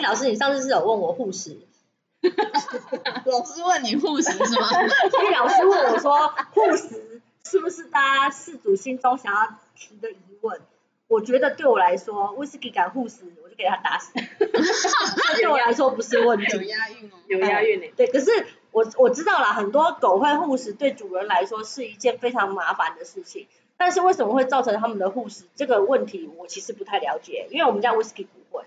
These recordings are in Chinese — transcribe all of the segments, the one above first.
哎，老师，你上次是有问我护食，老师问你护食是吗？所以老师问我说护食是不是大家事主心中想要提的疑问？我觉得对我来说，威士忌敢护食，我就给他打死。对我来说不是问题有题。押韵哦。有押韵呢。对，可是我我知道啦，很多狗会护食，对主人来说是一件非常麻烦的事情。但是为什么会造成他们的护食这个问题，我其实不太了解，因为我们家威士忌不会，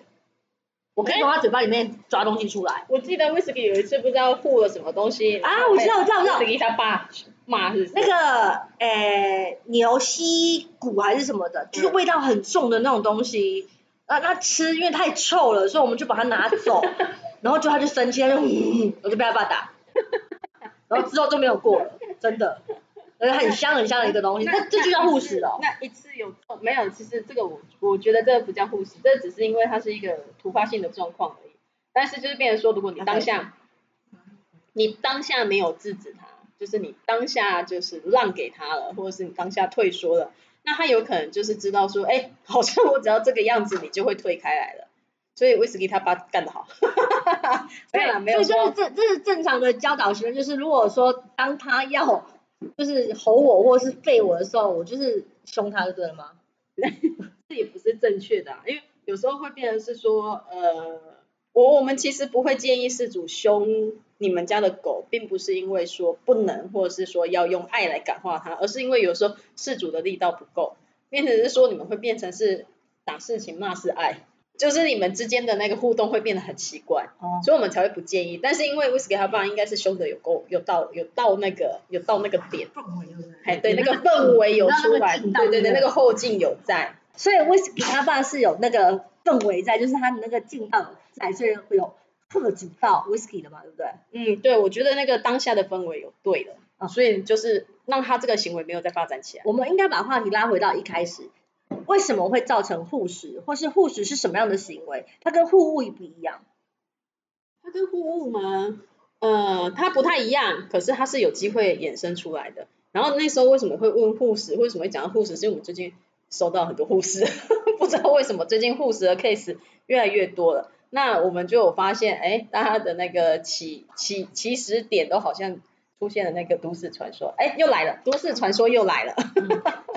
我可以从他嘴巴里面抓东西出来。我记得威士忌有一次不知道护了什么东西啊我知道我知道我知道。威士忌他爸骂是是？那个诶、牛膝骨还是什么的，就是味道很重的那种东西。啊，那吃因为太臭了，所以我们就把它拿走，然后就他就生气，他就嗯，我就被他爸打，然后之后就没有过了，真的，很香很香的一个东西，那这就叫护食哦。那一次有中没有？其实这个我我觉得这个不叫护食，这只是因为它是一个突发性的状况而已。但是就是变成说，如果你当下你当下没有制止他，就是你当下就是让给他了，或者是你当下退缩了，那他有可能就是知道说，哎，好像我只要这个样子，你就会退开来了。所以威士忌他爸干得好，没有啦，没有所以就是说这这是正常的教导行为，就是如果说当他要就是吼我或是吠我的时候，我就是凶他就对了吗？这也不是正确的、啊，因为有时候会变成是说，呃，我我们其实不会建议事主凶你们家的狗，并不是因为说不能，或者是说要用爱来感化它，而是因为有时候事主的力道不够，变成是说你们会变成是打是情骂是爱，就是你们之间的那个互动会变得很奇怪，哦，所以我们才会不建议。但是因为威士忌他爸应该是凶的有够有到有到那个有到那个点，氛围对那个氛围有出来，对对对，那个后劲有在。所以威士忌他爸是有那个氛围在，就是他的那个劲道有在，所以会有特指到威士忌的嘛，对不对？嗯，对，我觉得那个当下的氛围有对了，嗯所以就是让他这个行为没有再发展起来。我们应该把话题拉回到一开始，为什么会造成护食，或是护食是什么样的行为？它跟护物不一样。它跟护物吗？呃，它不太一样，可是它是有机会衍生出来的。然后那时候为什么会问护士？为什么会讲到护士？是因为我们最近收到很多护士，不知道为什么最近护士的 case 越来越多了。那我们就有发现，哎，大家的那个起起起始点都好像出现了那个都市传说，哎，又来了，都市传说又来了。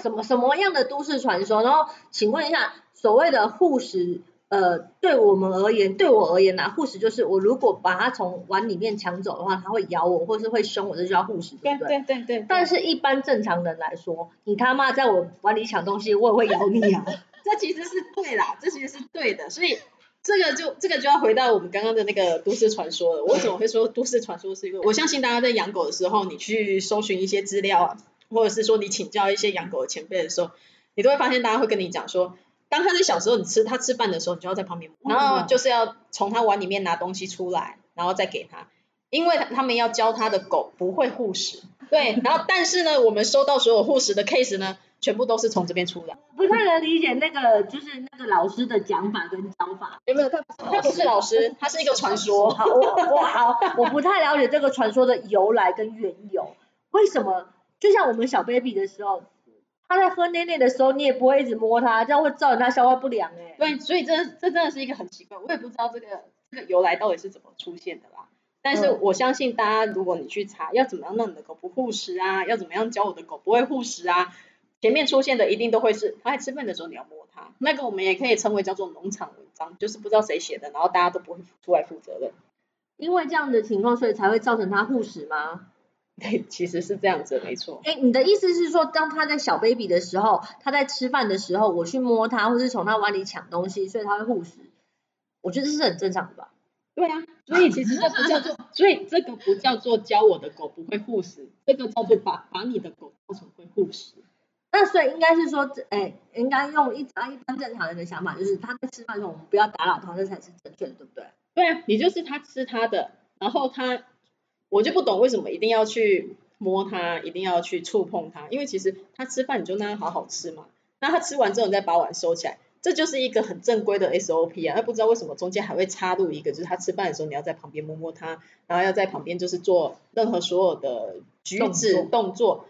什么 什么样的都市传说？然后请问一下，所谓的护食，呃，对我们而言，对我而言呐、护食就是我如果把它从碗里面抢走的话，它会咬我，或是会凶我，这就叫护食，对不对？对对但是，一般正常人来说，你他妈在我碗里抢东西，我也会咬你啊！这其实是对啦，这其实是对的，所以这个就这个就要回到我们刚刚的那个都市传说了。我 为什么会说都市传说？是因为我相信大家在养狗的时候，你去搜寻一些资料啊，或者是说你请教一些养狗的前辈的时候，你都会发现大家会跟你讲说，当他在小时候，你吃他吃饭的时候，你就要在旁边，然后就是要从他碗里面拿东西出来，然后再给他。因为他们要教他的狗不会护食，对，然后但是呢，我们收到所有护食的 case 呢，全部都是从这边出来。不太能理解那个就是那个老师的讲法跟教法。有没有？他他不是老师，他是一个传说。好，我我好，我不太了解这个传说的由来跟缘由。为什么？就像我们小 baby 的时候，他在喝奶奶的时候，你也不会一直摸他，这样会造成他消化不良哎、对，所以这这真的是一个很奇怪，我也不知道这个这个由来到底是怎么出现的啦。但是嗯我相信大家，如果你去查要怎么样让你的狗不护食啊，要怎么样教我的狗不会护食啊，前面出现的一定都会是他在吃饭的时候你要摸它，那个我们也可以称为叫做农场文章，就是不知道谁写的，然后大家都不会出来负责任。因为这样的情况，所以才会造成他护食吗？对，其实是这样子，没错。哎，你的意思是说，当他在小 baby 的时候，他在吃饭的时候，我去摸他，或是从他碗里抢东西，所以他会护食。我觉得这是很正常的吧？对啊，所以其实这不叫做，所以这个不叫做教我的狗不会护食，这个叫做把把你的狗造成会护食。那所以应该是说，哎，应该用一般一般正常人的想法，就是他在吃饭的时候，我们不要打扰他，这才是正确的，对不对？对啊，你就是他吃他的，然后他，我就不懂为什么一定要去摸他，一定要去触碰他，因为其实他吃饭你就让他好好吃嘛，那他吃完之后你再把碗收起来，这就是一个很正规的 SOP 啊，那不知道为什么中间还会插入一个，就是他吃饭的时候你要在旁边摸摸他，然后要在旁边就是做任何所有的举止动作动作，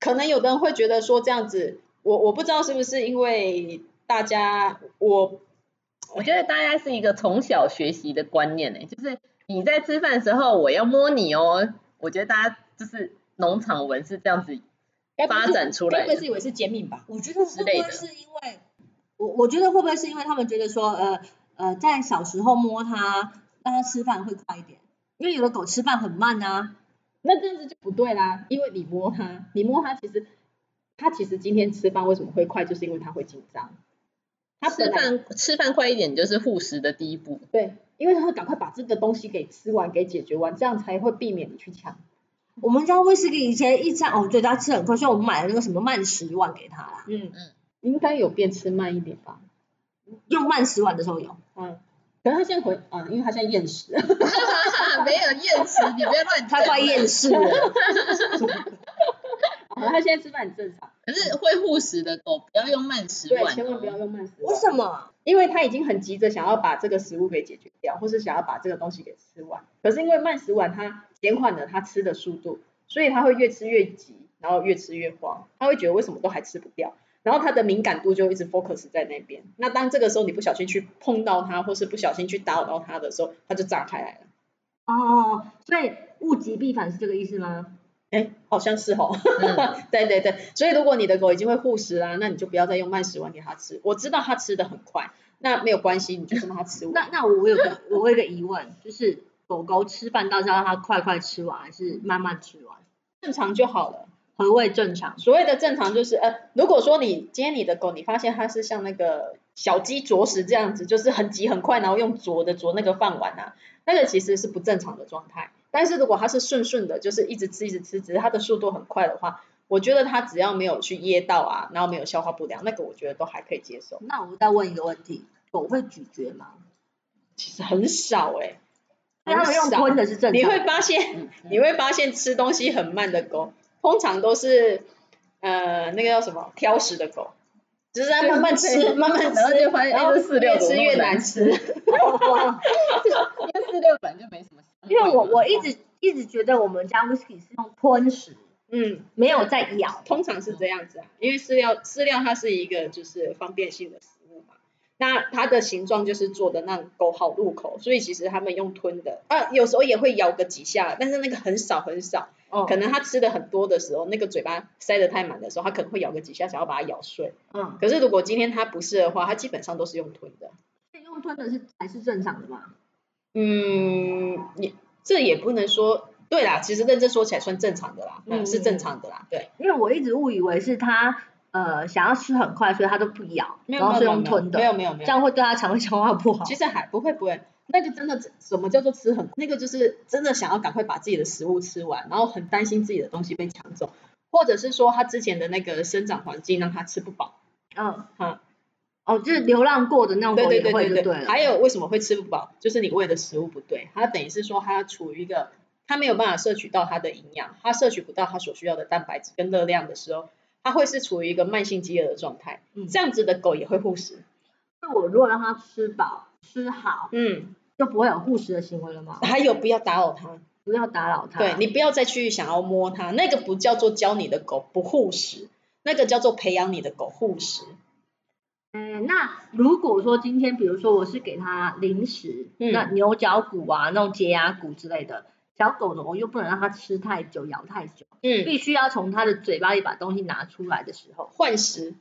可能有的人会觉得说这样子，我我不知道是不是因为大家我我觉得大家是一个从小学习的观念呢，就是你在吃饭的时候，我要摸你哦。我觉得大家就是农场文是这样子发展出来的。该不会是以为是减敏吧？我觉得会不会是因为我我觉得会不会是因为他们觉得说呃呃在小时候摸它让它吃饭会快一点，因为有的狗吃饭很慢啊。那这样子就不对啦，因为你摸它，你摸它，其实它其实今天吃饭为什么会快，就是因为它会紧张。它吃饭吃饭快一点就是护食的第一步。对，因为它会赶快把这个东西给吃完，给解决完，这样才会避免你去抢。我们家威士忌以前一餐哦，对，它吃很快，所以我们买了那个什么慢食碗给它啦。嗯嗯，应该有变吃慢一点吧？用慢食碗的时候有，嗯，可是他现在回啊，因为他现在厌食。没有厌食，你不要乱他快厌食了。哦它现在吃饭很正常，可是会护食的狗不要用慢食对，碗、千万不要。用慢食碗为，什么？因为他已经很急着想要把这个食物给解决掉，或是想要把这个东西给吃完。可是因为慢食碗它减缓了它吃的速度，所以它会越吃越急，然后越吃越慌，他会觉得为什么都还吃不掉，然后它的敏感度就一直 focus 在那边。那当这个时候你不小心去碰到它，或是不小心去打扰到它的时候，它就炸开来了。哦，所以物极必反是这个意思吗？哎，好像是哦。嗯 对对对，所以如果你的狗已经会护食啦，那你就不要再用慢食碗给它吃。我知道它吃的很快，那没有关系，你就让它吃完。那那我有个我有个疑问，就是狗狗吃饭到底要让它快快吃完，还是慢慢吃完？正常就好了。何谓正常？所谓的正常就是，呃，如果说你今天你的狗，你发现它是像那个小鸡啄食这样子，就是很急很快，然后用啄的啄那个饭碗啊，那个其实是不正常的状态。但是如果它是顺顺的，就是一直吃一直吃，只是它的速度很快的话，我觉得它只要没有去噎到啊，然后没有消化不良，那个我觉得都还可以接受。那我再问一个问题，狗会咀嚼吗？其实很少哎、所以他们用吞的是正常的。你会发现，你会发现吃东西很慢的狗，通常都是呃那个叫什么挑食的狗，就是在慢慢吃，慢慢吃，然后就发现然后哎这饲料越吃越怎么那么难难吃。因为饲料本来就没什么。因为我我一直一直觉得我们家 whisky 是用吞食，嗯，没有在咬。通常是这样子啊，因为饲料饲料它是一个就是方便性的那它的形状就是做的让狗好入口，所以其实他们用吞的啊，有时候也会咬个几下，但是那个很少很少。哦可能它吃的很多的时候，那个嘴巴塞得太满的时候，它可能会咬个几下，想要把它咬碎。嗯，可是如果今天它不是的话，它基本上都是用吞的。用吞的是还是正常的吗？嗯，也这也不能说对啦，其实认真说起来算正常的啦，嗯，嗯是正常的啦，对。因为我一直误以为是它呃想要吃很快，所以它都不咬，没有然后是没有没有用吞的，没有没有没有。这样会对它肠胃消化不好。其实还不会不会，那个真的什么叫做吃很，那个就是真的想要赶快把自己的食物吃完，然后很担心自己的东西被抢走，或者是说他之前的那个生长环境让他吃不饱，嗯，哈，哦，就是流浪过的那种对狗也对对对对。还有为什么会吃不饱，就是你喂的食物不对，它等于是说它处于一个它没有办法摄取到它的营养，它摄取不到它所需要的蛋白质跟热量的时候，它会是处于一个慢性饥饿的状态，嗯这样子的狗也会护食，那我如果让它吃饱吃好，嗯，就不会有护食的行为了吗？还有不要打扰它。不要打扰它。对你不要再去想要摸它，那个不叫做教你的狗不护食，那个叫做培养你的狗护食。嗯，那如果说今天，比如说我是给它零食，嗯那牛角骨啊，那种洁牙骨之类的，小狗的我又不能让它吃太久、咬太久，嗯，必须要从它的嘴巴里把东西拿出来的时候，换食，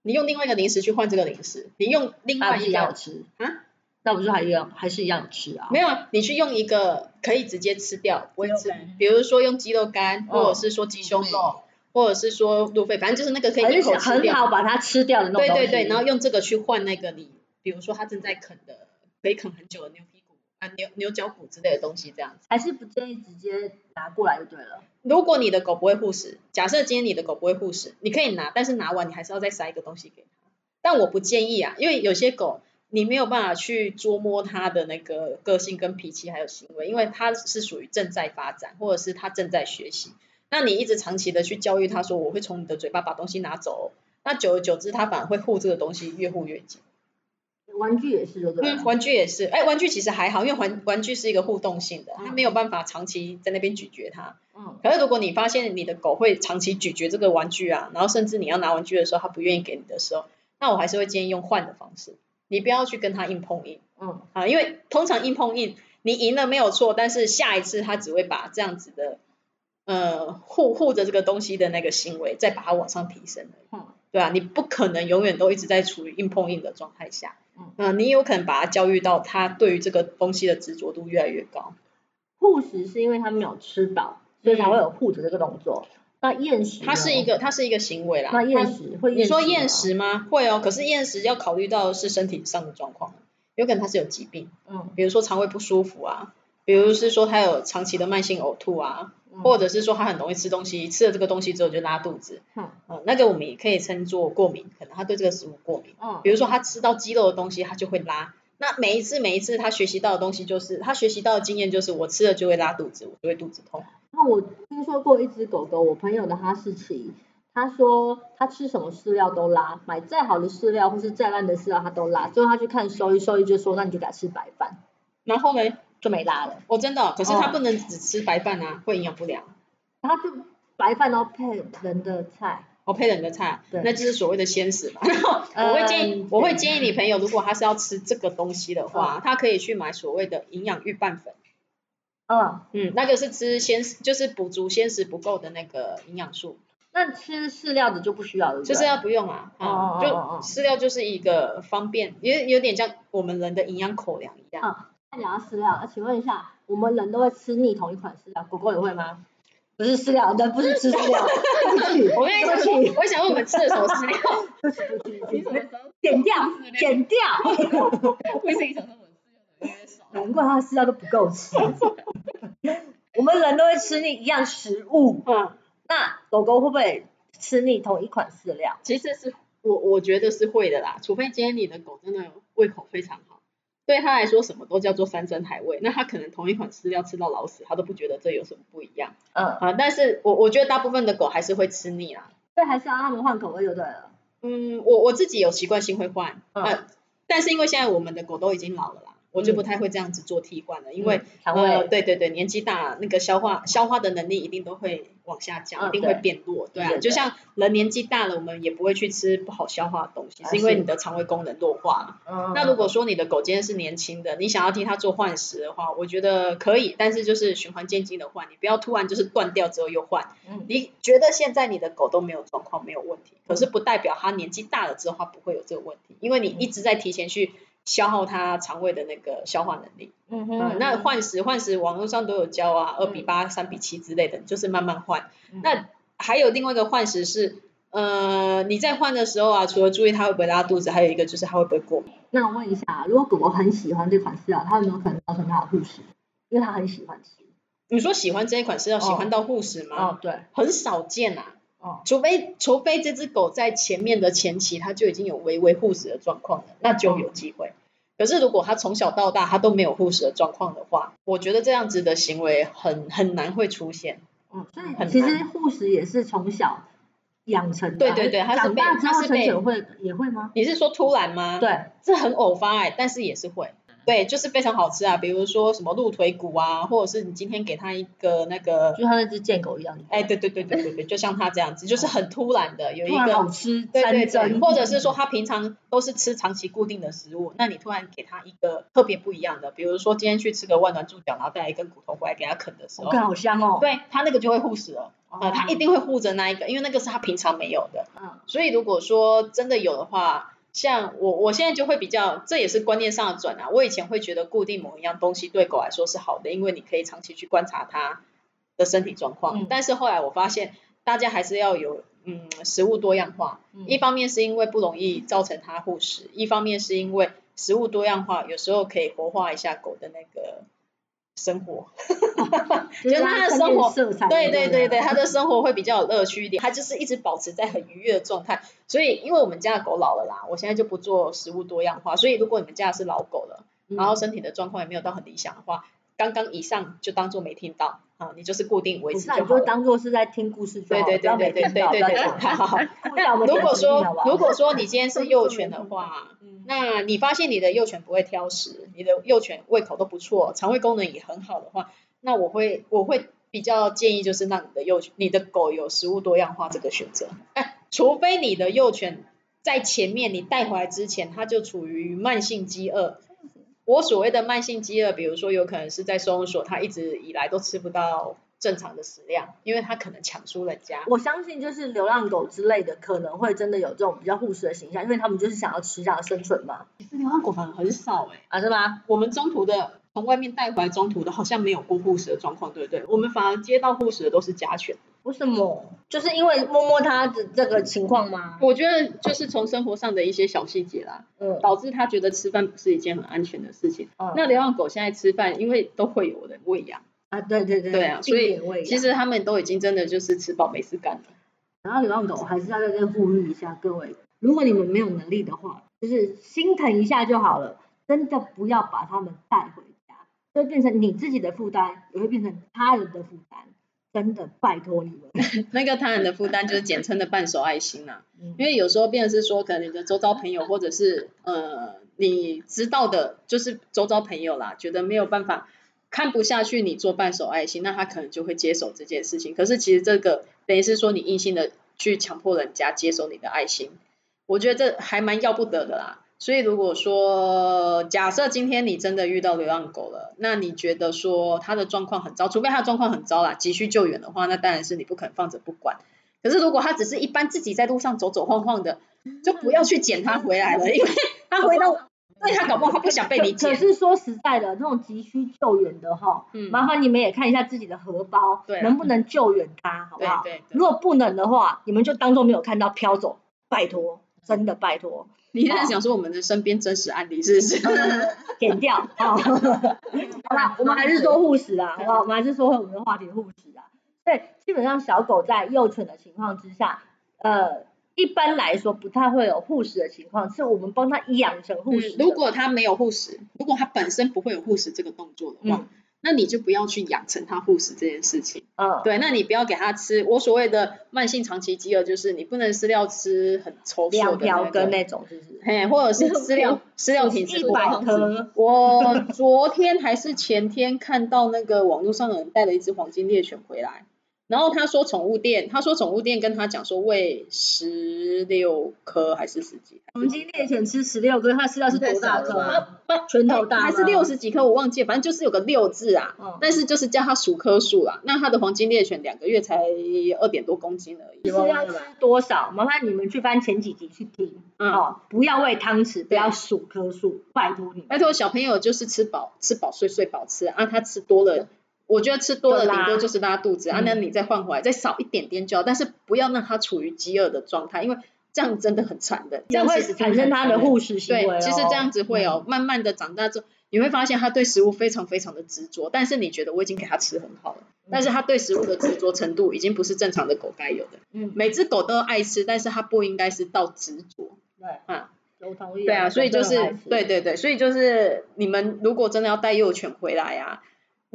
你用另外一个零食去换这个零食，你用另外一个吃啊？那不是还一样，还是一样吃啊？没有，你去用一个可以直接吃掉，不会吃比如说用鸡肉干，哦或者是说鸡胸肉，或者是说路费，反正就是那个可以一口吃掉。很好把它吃掉的那种东西。对对对，然后用这个去换那个你，比如说它正在啃的，可以啃很久的牛屁股啊、牛牛角骨之类的东西，这样子。还是不建议直接拿过来就对了。如果你的狗不会护食，假设今天你的狗不会护食，你可以拿，但是拿完你还是要再塞一个东西给它。但我不建议啊，因为有些狗你没有办法去捉摸它的那个个性跟脾气还有行为，因为它是属于正在发展，或者是它正在学习。那你一直长期的去教育它说我会从你的嘴巴把东西拿走哦，那久而久之它反而会护这个东西越护越紧。玩具也是，对不对？嗯，玩具也是，哎，玩具其实还好，因为玩玩具是一个互动性的，它嗯没有办法长期在那边咀嚼它。嗯，可是如果你发现你的狗会长期咀嚼这个玩具啊，然后甚至你要拿玩具的时候它不愿意给你的时候，那我还是会建议用换的方式。你不要去跟它硬碰硬。嗯。啊，因为通常硬碰硬你赢了没有错，但是下一次它只会把这样子的呃护护着这个东西的那个行为再把它往上提升嗯。对啊，你不可能永远都一直在处于硬碰硬的状态下，嗯呃，你有可能把他教育到他对于这个东西的执着度越来越高。护食是因为他没有吃饱，所以才会有护着这个动作。那厌食，它是一个它是一个行为啦。那厌它食会你说吗厌食吗？会哦，可是厌食要考虑到是身体上的状况，有可能他是有疾病，嗯比如说肠胃不舒服啊，比如是说他有长期的慢性呕吐啊，嗯或者是说他很容易吃东西，吃了这个东西之后就拉肚子，嗯呃，那个我们也可以称作过敏，可能他对这个食物过敏。嗯比如说他吃到鸡肉的东西，他就会拉。那每一次每一次他学习到的东西，就是他学习到的经验就是我吃了就会拉肚子，我就会肚子痛。那我听说过一只狗狗，我朋友的哈士奇，他说他吃什么饲料都拉，买再好的饲料或是再烂的饲料他都拉，最后他去看兽医，兽医就说那你就改吃白饭，然后呢，就没拉了。哦，真的哦、可是他哦不能只吃白饭啊，会营养不良。他就白饭都配人的菜，我配人的菜，对那就是所谓的鲜食嘛。然后我会建议嗯，我会建议你朋友，如果他是要吃这个东西的话，他可以去买所谓的营养预拌粉。嗯，嗯，那个是吃鲜食，就是补足鲜食不够的那个营养素，那吃饲料的就不需要了，就是要不用啊，哦啊，哦哦哦就饲料就是一个方便，也有点像我们人的营养口粮一样。啊那讲到饲料，那请问一下，我们人都会吃腻同一款饲料，狗狗也会吗？不是饲料，人不是吃饲料，我刚才想说，我想问我们吃的什么饲料？剪掉，剪掉，为什么想说我是越来越少？难怪它的饲料都不够吃。我们人都会吃腻一样食物，嗯，那狗狗会不会吃腻同一款饲料？其实是我我觉得是会的啦，除非今天你的狗真的胃口非常好，对他来说什么都叫做山珍海味，那他可能同一款饲料吃到老死，他都不觉得这有什么不一样嗯，啊。但是我我觉得大部分的狗还是会吃腻啦。所以还是要让它们换口味就对了。嗯，我我自己有习惯性会换，嗯呃，但是因为现在我们的狗都已经老了啦，我就不太会这样子做替换了，因为嗯肠呃，胃，对对对，年纪大，那个消化消化的能力一定都会往下降，嗯一定会变弱，对啊，就像人年纪大了，我们也不会去吃不好消化的东西，啊是因为你的肠胃功能弱化了。嗯那如果说你的狗今天是年轻的，你想要替它做换食的话，我觉得可以，但是就是循环渐进的换，你不要突然就是断掉之后又换。嗯你觉得现在你的狗都没有状况，没有问题，可是不代表它年纪大了之后它不会有这个问题，因为你一直在提前去消耗它肠胃的那个消化能力。嗯嗯，那换食换食网络上都有教啊，二比八、三比七之类的，就是慢慢换。嗯那还有另外一个换食是，呃，你在换的时候啊，除了注意它会不会拉肚子，还有一个就是它会不会过敏。那我问一下，如果狗狗很喜欢这款饲料，它有没有可能造成它的护食？因为它很喜欢吃。你说喜欢这一款是要喜欢到护食吗？哦，对，很少见啊，哦，除非除非这只狗在前面的前期它就已经有微微护食的状况了，那就有机会。可是如果它从小到大它都没有护食的状况的话，我觉得这样子的行为很很难会出现。嗯，所很以其实护食也是从小养成的。对对对它是长大它是会也会吗？你是说突然吗？，对，这很偶发哎、但是也是会。对，就是非常好吃啊，比如说什么鹿腿骨啊，或者是你今天给它一个那个，就像那只贱狗一样。哎，对对对对对对，就像它这样子，就是很突然的有一突然好，吃，对对对，或者是说它平常都是吃长期固定的食物，那你突然给它一个特别不一样的，比如说今天去吃个万峦猪脚，然后带来一根骨头回来给它啃的时候，我看好香哦。对它那个就会护食了，哦，呃，它一定会护着那一个，因为那个是它平常没有的。嗯所以如果说真的有的话，像我我现在就会比较，这也是观念上的转啊。我以前会觉得固定某一样东西对狗来说是好的，因为你可以长期去观察它的身体状况。嗯但是后来我发现，大家还是要有嗯食物多样化。嗯一方面是因为不容易造成它护食，一方面是因为食物多样化有时候可以活化一下狗的那个生活。就是他的生活。对对对对，它它的生活会比较有乐趣一点，他就是一直保持在很愉悦的状态。所以，因为我们家的狗老了啦，我现在就不做食物多样化。所以，如果你们家是老狗了，嗯然后身体的状况也没有到很理想的话，刚刚以上就当做没听到啊，你就是固定维不是啊，你就。当做是在听故事就好了，对对对对对 对对如果说如果说你今天是幼犬的话，嗯那你发现你的幼犬不会挑食，你的幼犬胃口都不错，肠胃功能也很好的话，那我会我会比较建议就是让你的幼犬、你的狗有食物多样化这个选择。哎，除非你的幼犬在前面你带回来之前，它就处于慢性饥饿。我所谓的慢性饥饿，比如说有可能是在收容所，它一直以来都吃不到正常的食量，因为它可能抢输人家。我相信就是流浪狗之类的，可能会真的有这种比较护食的形象，因为他们就是想要吃，想要生存嘛。其实流浪狗反而很少哎、啊，是吗？我们中途的从外面带回来中途的，好像没有过护食的状况，对不对？我们反而接到护食的都是家犬。为什么？就是因为摸摸它的这个情况吗？我觉得就是从生活上的一些小细节啦，嗯，导致他觉得吃饭不是一件很安全的事情。嗯那流浪狗现在吃饭，因为都会有人喂养，啊，对对对，对啊，所以其实他们都已经真的就是吃饱没事干了。然后流浪狗还是要在这呼吁一下各位，如果你们没有能力的话，就是心疼一下就好了，真的不要把它们带回家，会变成你自己的负担，也会变成他人的负担。真的拜托你们，那个他人的负担就是简称的半手爱心呐、嗯因为有时候变成是说，可能你的周遭朋友或者是呃你知道的，就是周遭朋友啦，觉得没有办法看不下去你做半手爱心，那他可能就会接手这件事情。可是其实这个等于是说你硬性的去强迫人家接手你的爱心，我觉得这还蛮要不得的啦。所以如果说假设今天你真的遇到流浪狗了，那你觉得说它的状况很糟，除非它的状况很糟啦，急需救援的话，那当然是你不可能放着不管。可是如果它只是一般自己在路上走走晃晃的，就不要去捡它回来了，因为它回到，对它搞不好它不想被你捡可。是说实在的，那种急需救援的哈，嗯麻烦你们也看一下自己的荷包，对啊能不能救援它，好不好？对对对如果不能的话，你们就当做没有看到飘走，拜托，真的拜托。你现在想说我们的身边真实案例是不是？剪掉。好，好啦，我们还是说护食啦，好不好？我们还是说回我们的话题护食啊。对，基本上小狗在幼犬的情况之下，呃，一般来说不太会有护食的情况，是我们帮它养成护食、嗯如果它没有护食，如果它本身不会有护食这个动作的话，嗯那你就不要去养成它护食这件事情。嗯，对，那你不要给它吃。我所谓的慢性长期饥饿，就是你不能饲料吃很稠的那个，瓢羹那种是不是？嘿，或者是饲料饲料品质不好。颗，我昨天还是前天看到那个网络上有人带了一只黄金猎犬回来，然后他说宠物店，他说宠物店跟他讲说喂十六颗还是十几，黄金猎犬吃十六颗，他吃到是多大颗啊？不拳头大吗还是六？十几颗，我忘记了，反正就是有个六字啊。嗯但是就是叫他数颗数啦。那他的黄金猎犬两个月才二点多公斤而已。是要吃多少？麻烦你们去翻前几集去听、嗯哦，不要喂汤匙，不要数颗数，拜托你。拜托小朋友就是吃饱吃饱睡睡饱吃啊，他吃多了。我觉得吃多了顶多就是拉肚子啊，嗯那你再换回来，再少一点点就好，但是不要让它处于饥饿的状态，因为这样真的很惨的，这样会产生它的护食行为、哦。对，其实这样子会哦，慢慢的长大之后，你会发现他对食物非常非常的执着，但是你觉得我已经给他吃很好了，但是他对食物的执着程度已经不是正常的狗该有的。嗯，每只狗都爱吃，但是它不应该是到执着。对啊，我同意。对啊，所以就是对对对，所以就是你们如果真的要带幼犬回来啊，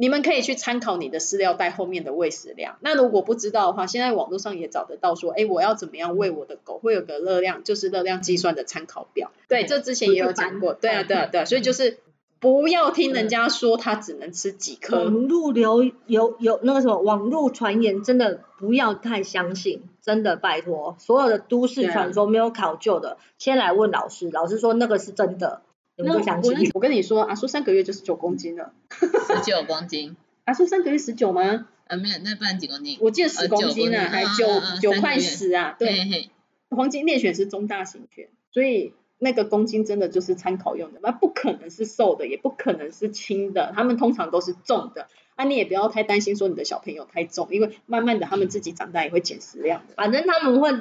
你们可以去参考你的饲料袋后面的喂食量。那如果不知道的话，现在网络上也找得到说，哎，我要怎么样喂我的狗，会有个热量，就是热量计算的参考表。对，这之前也有讲过。对啊，对啊，对啊，所以就是不要听人家说它只能吃几颗。网络流有有那个什么网络传言，真的不要太相信，真的拜托，所有的都市传说没有考究的，先来问老师，老师说那个是真的，那就相我跟你说，阿叔三个月就是九公斤了。十九 公斤，阿叔三个月十九吗？啊没有，那不然几公斤？我记得十呃公斤啊，还九九块十啊。对，嘿嘿，黄金猎犬是中大型犬，所以那个公斤真的就是参考用的，那不可能是瘦的，也不可能是轻的，他们通常都是重的。啊，你也不要太担心说你的小朋友太重，因为慢慢的他们自己长大也会减食量的。反正他们会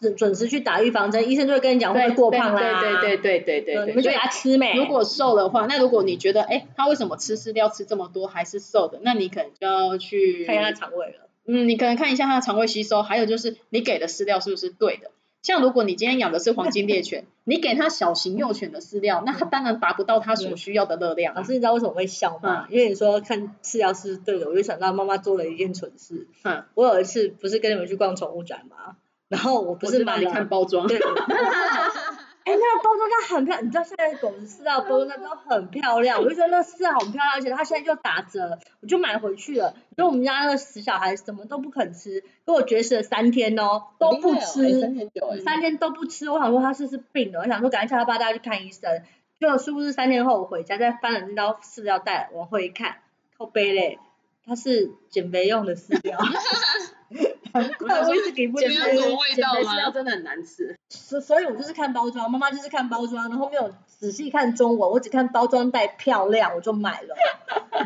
准准时去打预防针，医生就会跟你讲会不会过胖啦？对对对对对对，你们就他吃美。如果瘦的话，那如果你觉得哎，他为什么吃饲料吃这么多还是瘦的？那你可能就要去看一下肠胃了。嗯，你可能看一下他的肠胃吸收，还有就是你给的饲料是不是对的？像如果你今天养的是黄金猎犬，你给他小型幼犬的饲料，那他当然达不到他所需要的热量。老师，你知道为什么会消吗？嗯，因为你说看饲料是对的，我就想到妈妈做了一件蠢事。嗯，我有一次不是跟你们去逛宠物展吗？然后我不不是买了看包装，对，哎、那个包装它很漂亮，你知道现在狗的饲料包装它都很漂亮，我就觉得那饲料很漂亮，而且它现在就打折，我就买回去了。因为我们家那个死小孩什么都不肯吃，跟我绝食了三天哦，都不吃，三天都不吃。我想说他是不是病了，我想说赶快叫他爸带他去看医生。就是不是三天后我回家再翻了那包饲料袋，往后一看，靠背嘞，它是减肥用的饲料。难怪我一直给不减吃。肥有味道吗？真的很难吃。所所以我就是看包装，妈妈就是看包装，然后没有仔细看中文，我只看包装袋漂亮我就买了，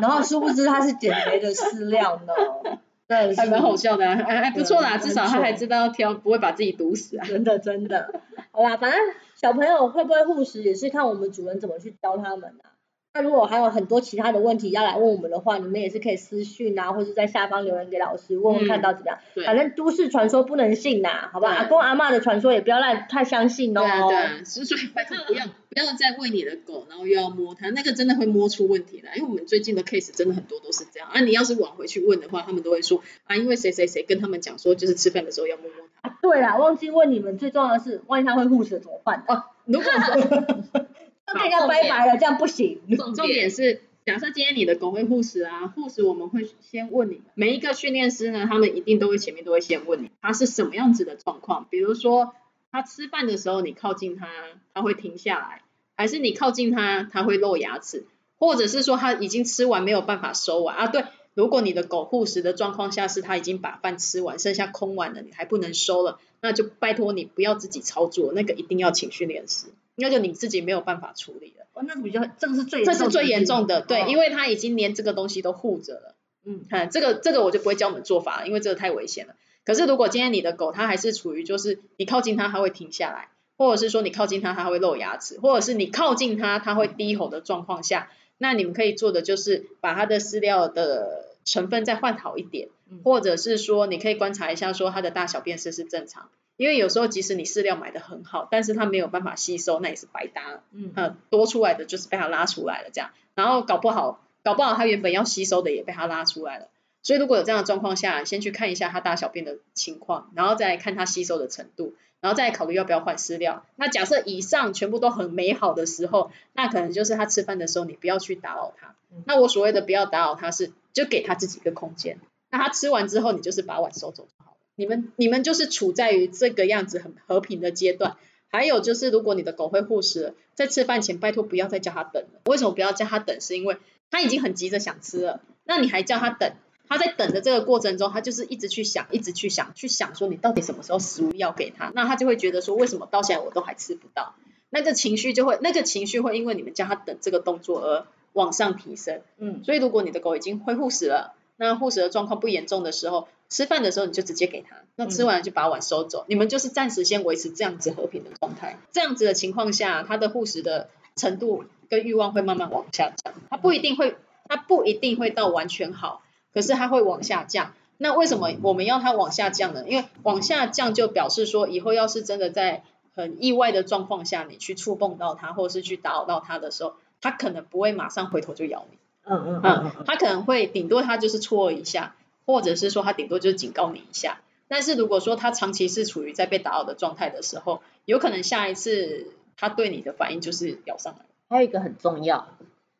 然后殊不知它是减肥的饲料呢，对，还蛮好笑的、啊，还还不错啦，至少他还知道要挑，不会把自己毒死啊。真的真的，好啦，反正小朋友会不会护食也是看我们主人怎么去教他们啊。那如果还有很多其他的问题要来问我们的话，你们也是可以私讯啊，或者在下方留言给老师问问看到怎么样。对反正都市传说不能信呐，好吧？对阿公阿妈的传说也不要太太相信哦。对啊，对啊，所以拜托不要 不要再喂你的狗，然后又要摸它，那个真的会摸出问题来。因为我们最近的 case 真的很多都是这样啊。你要是往回去问的话，他们都会说啊，因为谁谁谁跟他们讲说，就是吃饭的时候要摸摸它。啊，对啦，忘记问你们，最重要的是，万一它会护食怎么办？哦，如果 那跟人家拜拜了，这样不行。重重点是，假设今天你的狗会护食啊，护食我们会先问你，每一个训练师呢，他们一定都会前面都会先问你，它是什么样子的状况，比如说它吃饭的时候你靠近它，它会停下来，还是你靠近它，它会露牙齿，或者是说它已经吃完没有办法收完？啊？对，如果你的狗护食的状况下是它已经把饭吃完，剩下空碗了，你还不能收了，那就拜托你不要自己操作，那个一定要请训练师，那就你自己没有办法处理了。哦，那比较，这个是最这是最严重的，对，因为为他已经连这个东西都护着了。嗯看这个这个我就不会教我们做法了，因为这个太危险了。可是如果今天你的狗它还是处于就是你靠近它它会停下来，或者是说你靠近它它会露牙齿，或者是你靠近它它会低吼的状况下，那你们可以做的就是把它的饲料的成分再换好一点嗯，或者是说你可以观察一下说它的大小便是不是正常。因为有时候即使你饲料买的很好，但是它没有办法吸收，那也是白搭了。嗯呃，多出来的就是被它拉出来了，这样，然后搞不好，搞不好它原本要吸收的也被它拉出来了。所以如果有这样的状况下，先去看一下它大小便的情况，然后再来看它吸收的程度，然后再考虑要不要换饲料。那假设以上全部都很美好的时候，那可能就是它吃饭的时候你不要去打扰它嗯。那我所谓的不要打扰它是，就给它自己一个空间。那它吃完之后，你就是把碗收走就好了。你们你们就是处在于这个样子很和平的阶段。还有就是，如果你的狗会护食，在吃饭前拜托不要再叫它等了。为什么不要叫它等？是因为它已经很急着想吃了，那你还叫它等，它在等的这个过程中，它就是一直去想，一直去想，去想说你到底什么时候食物要给它，那它就会觉得说为什么到现在我都还吃不到，那个情绪就会，那个情绪会因为你们叫它等这个动作而往上提升。嗯所以如果你的狗已经会护食了，那护食的状况不严重的时候，吃饭的时候你就直接给他，那吃完就把碗收走，你们就是暂时先维持这样子和平的状态。这样子的情况下，他的护食的程度跟欲望会慢慢往下降，他不一定会，他不一定会到完全好，可是他会往下降。那为什么我们要它往下降呢？因为往下降就表示说，以后要是真的在很意外的状况下，你去触碰到它，或者是去打扰到它的时候，它可能不会马上回头就咬你。嗯嗯嗯他可能会顶多他就是戳一下，或者是说他顶多就是警告你一下。但是如果说他长期是处于在被打扰的状态的时候，有可能下一次他对你的反应就是咬上来。还有一个很重要，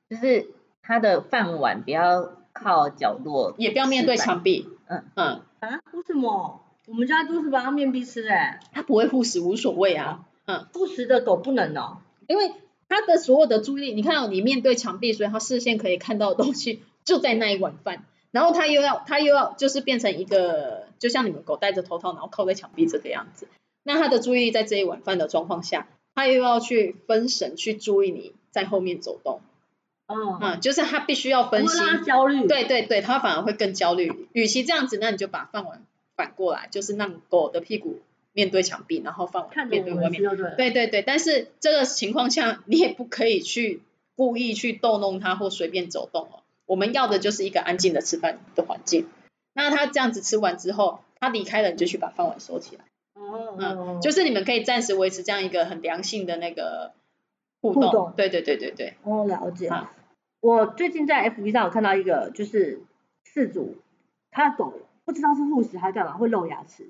就是他的饭碗不要靠角落，也不要面对墙壁。嗯嗯，啊？为什么？我们家都是把它面壁吃哎，他不会护食无所谓啊。嗯，护食的狗不能哦。因为他的所有的注意力，你看到、你面对墙壁，所以他视线可以看到的东西就在那一碗饭。然后他又要他又要就是变成一个，就像你们狗戴着头套，然后靠在墙壁这个样子。那他的注意力在这一碗饭的状况下，他又要去分神去注意你在后面走动，嗯，嗯，就是他必须要分析，焦虑。对对对，他反而会更焦虑。与其这样子，那你就把饭碗反过来，就是让狗的屁股面对墙壁，然后放碗面对外面。对。对对对，但是这个情况下，你也不可以去故意去逗弄它或随便走动哦。我们要的就是一个安静的吃饭的环境。那他这样子吃完之后，他离开了，你就去把饭碗收起来。哦，嗯，就是你们可以暂时维持这样一个很良性的那个互动。互动对对对对对。哦，了解。啊我最近在 FB 上有看到一个，就是饲主他的狗不知道是护食还是干嘛会露牙齿，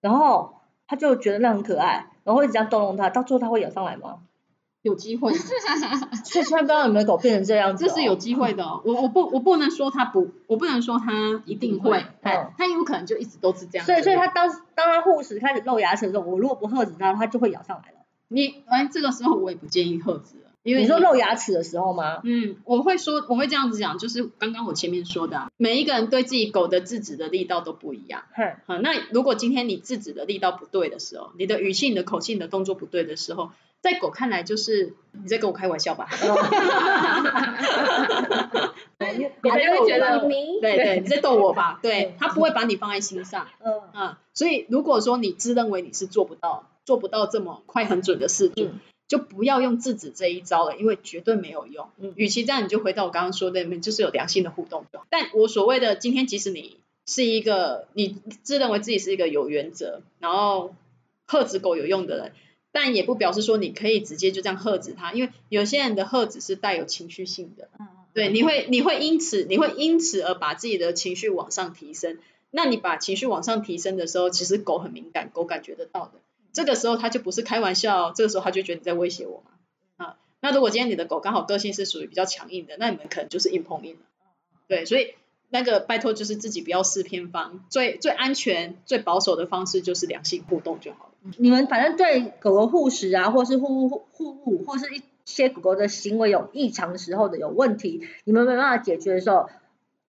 然后他就觉得那很可爱，然后一直这样逗弄它，到最后它会咬上来吗？有机会，所以千万不要让你们的狗变成这样子、这是有机会的哦。我我不我不能说它不，我不能说它一定会，它有可能就一直都是这样。所以，所以它当当它护食开始露牙齿的时候，我如果不喝止它，它就会咬上来了。你哎，这个时候我也不建议喝止了，因为你说露牙齿的时候吗？嗯，我会说，我会这样子讲，就是刚刚我前面说的、啊，每一个人对自己狗的制止的力道都不一样。哼，好，那如果今天你制止的力道不对的时候，你的语气、你的口气、你的动作不对的时候，在狗看来就是你在跟我开玩笑吧？别人 会觉得对对，你在逗我吧？对，他不会把你放在心上。嗯啊，所以如果说你自认为你是做不到、做不到这么快很准的事情，嗯就不要用制止这一招了，因为绝对没有用。嗯与其这样，你就回到我刚刚说的，你就是有良性的互动。但我所谓的今天，即使你是一个你自认为自己是一个有原则，然后呵止狗有用的人，但也不表示说你可以直接就这样呵止他，因为有些人的喝止是带有情绪性的。嗯对，你会你会因此你会因此而把自己的情绪往上提升。那你把情绪往上提升的时候，其实狗很敏感，狗感觉得到的。这个时候他就不是开玩笑，这个时候他就觉得你在威胁我嘛。啊，那如果今天你的狗刚好个性是属于比较强硬的，那你们可能就是硬碰硬了。对，所以那个拜托就是自己不要试偏方，最最安全、最保守的方式就是良性互动就好了。你们反正对狗狗护食啊，或是护护护物，或是一些狗狗的行为有异常时候的有问题，你们没办法解决的时候，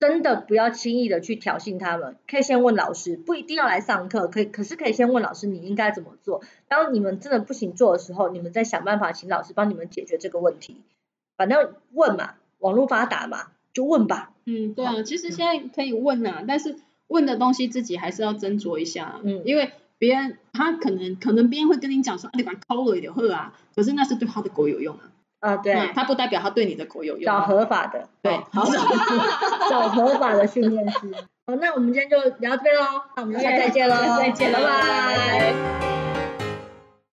真的不要轻易的去挑衅他们，可以先问老师，不一定要来上课，可以可是可以先问老师你应该怎么做。当你们真的不行做的时候，你们再想办法请老师帮你们解决这个问题。反正问嘛，网络发达嘛，就问吧。嗯，对啊，其实现在可以问啊，但是问的东西自己还是要斟酌一下，嗯因为别人他可能可能别人会跟你讲说，啊，你把它抠了一点喝啊，可是那是对他的狗有用啊，啊，对，它，不代表它对你的狗有用找啊，合法的，对，好，找合法的训练师。好，那我们今天就聊到这边喽，那我们下次再见喽，再见拜拜。